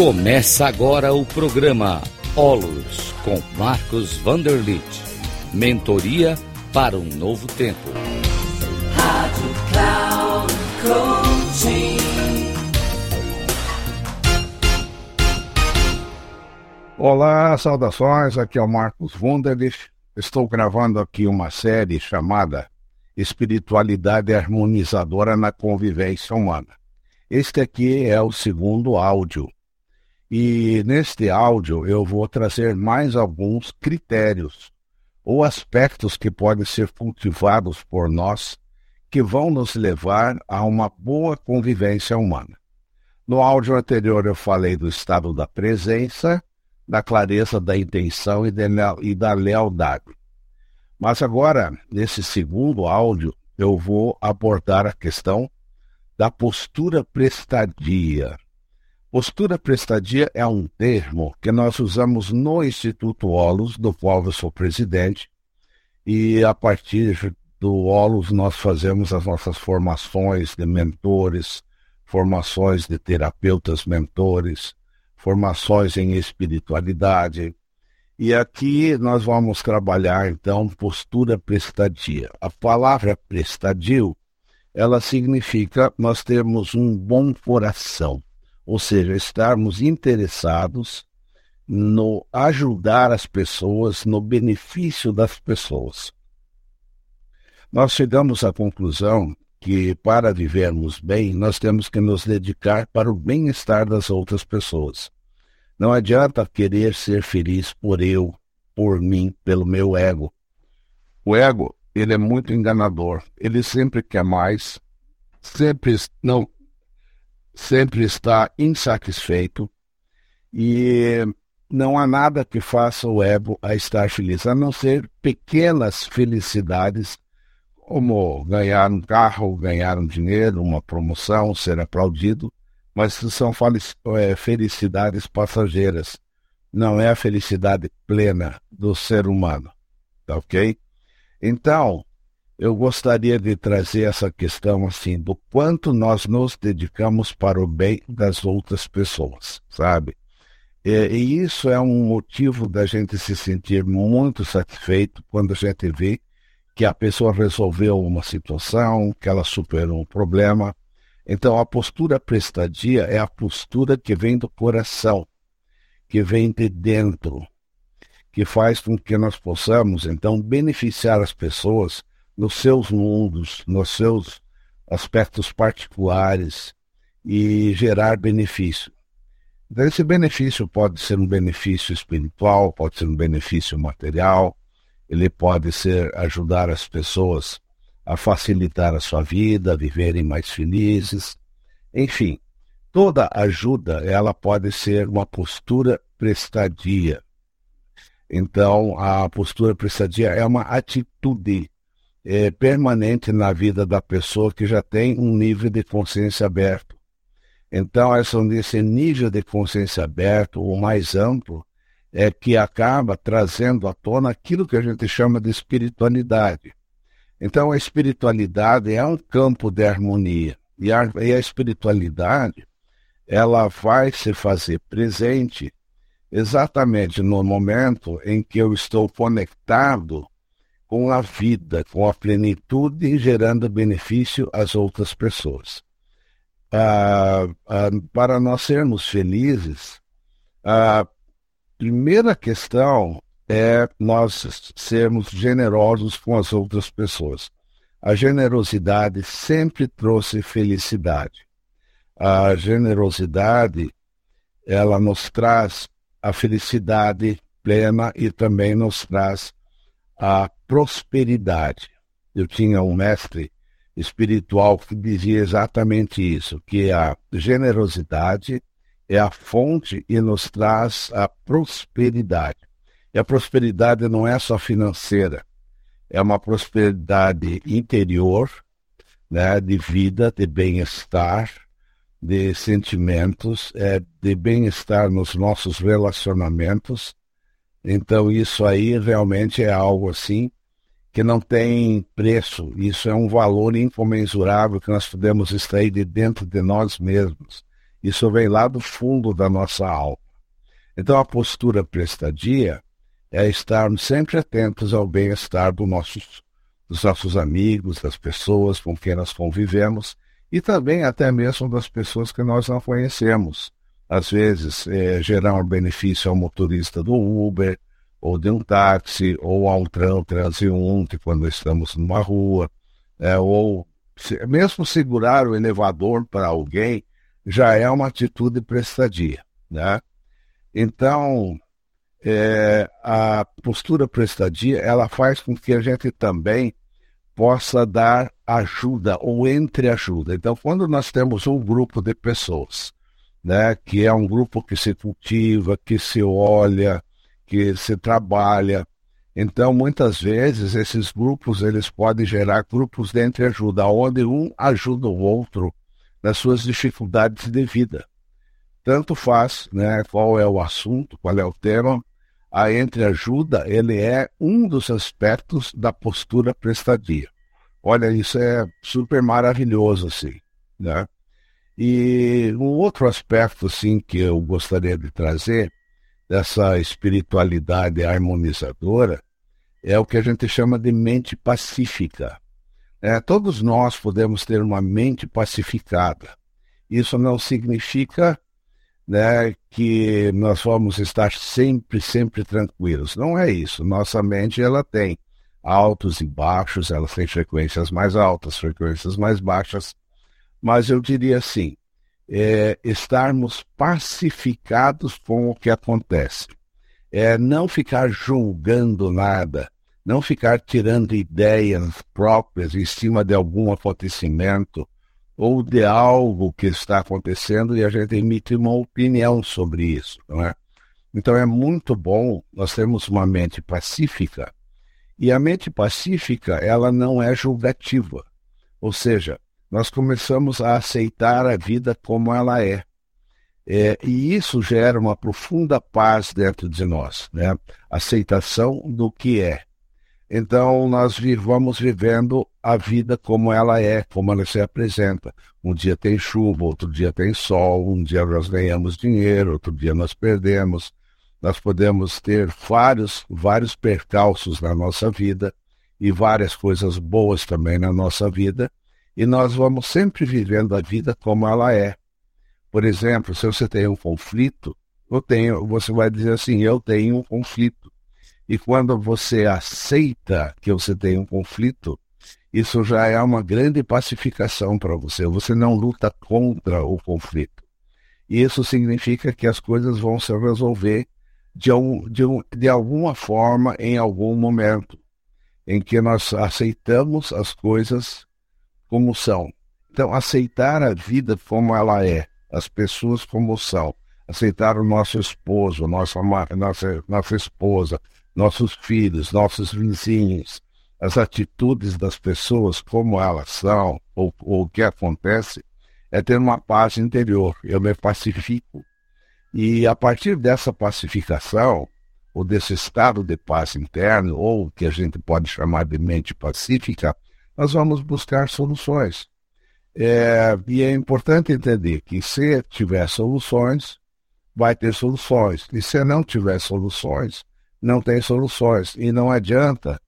Começa agora o programa Olos com Marcos Vanderlit. Mentoria para um novo tempo. Rádio Cloud Coaching. Olá, saudações. Aqui é o Marcos Wunderlich. Estou gravando aqui uma série chamada Espiritualidade Harmonizadora na Convivência Humana. Este aqui é o segundo áudio e neste áudio eu vou trazer mais alguns critérios ou aspectos que podem ser cultivados por nós que vão nos levar a uma boa convivência humana. No áudio anterior eu falei do estado da presença, da clareza da intenção e da lealdade. Mas agora, nesse segundo áudio, eu vou abordar a questão da postura prestadia. Postura prestadia é um termo que nós usamos no Instituto Olos, do qual eu sou presidente, e a partir do Olos nós fazemos as nossas formações de mentores, formações de terapeutas mentores, formações em espiritualidade. E aqui nós vamos trabalhar então postura prestadia. A palavra prestadio, ela significa nós termos um bom coração ou seja, estarmos interessados no ajudar as pessoas, no benefício das pessoas. Nós chegamos à conclusão que para vivermos bem, nós temos que nos dedicar para o bem-estar das outras pessoas. Não adianta querer ser feliz por eu, por mim, pelo meu ego. O ego, ele é muito enganador. Ele sempre quer mais, sempre não sempre está insatisfeito e não há nada que faça o ego a estar feliz, a não ser pequenas felicidades, como ganhar um carro, ganhar um dinheiro, uma promoção, ser aplaudido, mas são é, felicidades passageiras. Não é a felicidade plena do ser humano, tá ok? Então, eu gostaria de trazer essa questão assim do quanto nós nos dedicamos para o bem das outras pessoas, sabe? E, e, isso é um motivo da gente se sentir muito satisfeito quando a gente vê que a pessoa resolveu uma situação, que ela superou um problema. Então, a postura prestadia é a postura que vem do coração, que vem de dentro, que faz com que nós possamos, então, beneficiar as pessoas nos seus mundos, nos seus aspectos particulares e gerar benefício. Então, esse benefício pode ser um benefício espiritual, pode ser um benefício material, ele pode ser ajudar as pessoas a facilitar a sua vida, a viverem mais felizes. Enfim, toda ajuda ela pode ser uma postura prestadia. Então, a postura prestadia é uma atitude é, permanente na vida da pessoa que já tem um nível de consciência aberto. Então, esse nível de consciência aberto, o mais amplo, é que acaba trazendo à tona aquilo que a gente chama de espiritualidade. Então, a espiritualidade é um campo de harmonia. E a, e a espiritualidade, ela vai se fazer presente exatamente no momento em que eu estou conectado com a vida, com a plenitude gerando benefício às outras pessoas. Ah, ah, para nós sermos felizes, a primeira questão é nós sermos generosos com as outras pessoas. A generosidade sempre trouxe felicidade. A generosidade, ela nos traz a felicidade plena e também nos traz a prosperidade. Eu tinha um mestre espiritual que dizia exatamente isso, que a generosidade é a fonte e nos traz a prosperidade. E a prosperidade não é só financeira, é uma prosperidade interior, né, de vida, de bem-estar, de sentimentos, é, de bem-estar nos nossos relacionamentos então isso aí realmente é algo assim que não tem preço. Isso é um valor incomensurável que nós podemos extrair de dentro de nós mesmos. Isso vem lá do fundo da nossa alma. Então a postura prestadia é estarmos sempre atentos ao bem-estar do dos nossos amigos, das pessoas com quem nós convivemos e também até mesmo das pessoas que nós não conhecemos. Às vezes, é, gerar um benefício ao motorista do Uber, ou de um táxi, ou ao um transeunte quando estamos numa rua, é, ou se, mesmo segurar o elevador para alguém já é uma atitude prestadia. Né? Então, é, a postura prestadia ela faz com que a gente também possa dar ajuda ou entre ajuda. Então, quando nós temos um grupo de pessoas, né, que é um grupo que se cultiva, que se olha, que se trabalha, então muitas vezes esses grupos eles podem gerar grupos de entre ajuda, onde um ajuda o outro nas suas dificuldades de vida. Tanto faz, né, qual é o assunto, qual é o tema, a entreajuda, ele é um dos aspectos da postura prestadia. Olha, isso é super maravilhoso, assim, né? E um outro aspecto, assim, que eu gostaria de trazer dessa espiritualidade harmonizadora é o que a gente chama de mente pacífica. É, todos nós podemos ter uma mente pacificada. Isso não significa né, que nós vamos estar sempre, sempre tranquilos. Não é isso. Nossa mente ela tem altos e baixos, ela tem frequências mais altas, frequências mais baixas. Mas eu diria assim, é, estarmos pacificados com o que acontece. É não ficar julgando nada, não ficar tirando ideias próprias em cima de algum acontecimento, ou de algo que está acontecendo e a gente emite uma opinião sobre isso, não é? Então é muito bom nós termos uma mente pacífica e a mente pacífica ela não é julgativa, ou seja, nós começamos a aceitar a vida como ela é. é e isso gera uma profunda paz dentro de nós, né? Aceitação do que é. Então, nós vamos vivendo a vida como ela é, como ela se apresenta. Um dia tem chuva, outro dia tem sol, um dia nós ganhamos dinheiro, outro dia nós perdemos. Nós podemos ter vários, vários percalços na nossa vida e várias coisas boas também na nossa vida, e nós vamos sempre vivendo a vida como ela é. Por exemplo, se você tem um conflito, eu tenho, você vai dizer assim, eu tenho um conflito. E quando você aceita que você tem um conflito, isso já é uma grande pacificação para você. Você não luta contra o conflito. E isso significa que as coisas vão se resolver de, um, de, um, de alguma forma em algum momento em que nós aceitamos as coisas como são. Então, aceitar a vida como ela é, as pessoas como são, aceitar o nosso esposo, nossa, nossa, nossa esposa, nossos filhos, nossos vizinhos, as atitudes das pessoas, como elas são, ou, ou o que acontece, é ter uma paz interior. Eu me pacifico. E a partir dessa pacificação, ou desse estado de paz interno, ou o que a gente pode chamar de mente pacífica, nós vamos buscar soluções. É, e é importante entender que se tiver soluções, vai ter soluções. E se não tiver soluções, não tem soluções. E não adianta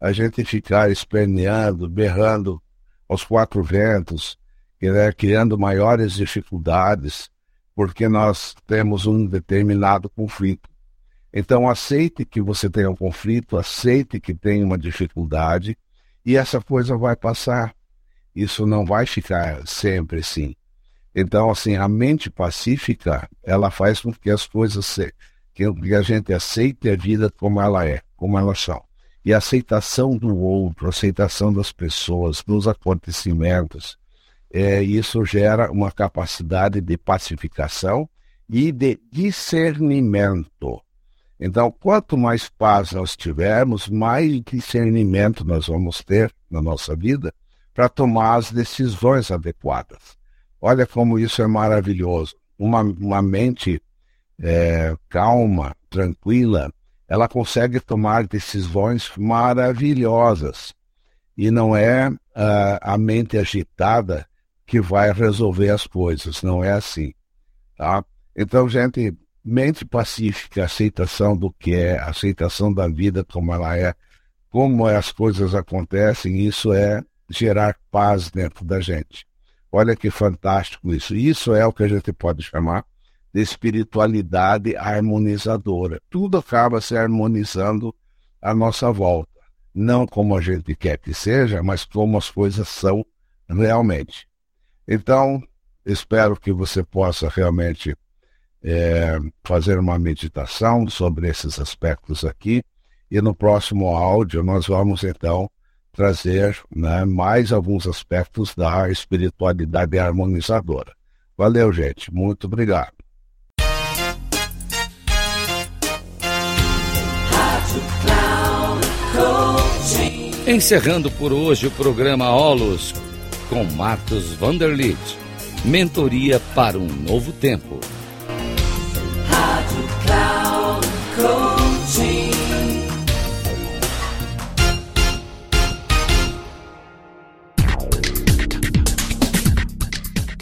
a gente ficar esperneando, berrando aos quatro ventos, né, criando maiores dificuldades, porque nós temos um determinado conflito. Então, aceite que você tem um conflito, aceite que tem uma dificuldade, e essa coisa vai passar. Isso não vai ficar sempre assim. Então, assim, a mente pacífica, ela faz com que as coisas se, que a gente aceite a vida como ela é, como elas são. E a aceitação do outro, a aceitação das pessoas, dos acontecimentos, é, isso gera uma capacidade de pacificação e de discernimento. Então, quanto mais paz nós tivermos, mais discernimento nós vamos ter na nossa vida para tomar as decisões adequadas. Olha como isso é maravilhoso. Uma, uma mente é, calma, tranquila, ela consegue tomar decisões maravilhosas. E não é uh, a mente agitada que vai resolver as coisas, não é assim. Tá? Então, gente, mente pacífica, aceitação do que é, aceitação da vida como ela é, como as coisas acontecem, isso é gerar paz dentro da gente. Olha que fantástico isso. Isso é o que a gente pode chamar de espiritualidade harmonizadora. Tudo acaba se harmonizando à nossa volta. Não como a gente quer que seja, mas como as coisas são realmente. Então, espero que você possa realmente é, fazer uma meditação sobre esses aspectos aqui. E no próximo áudio nós vamos então trazer né, mais alguns aspectos da espiritualidade harmonizadora. Valeu, gente. Muito obrigado. Encerrando por hoje o programa Olos com Marcos Vanderlit. Mentoria para um novo tempo.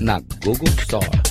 na Google Store.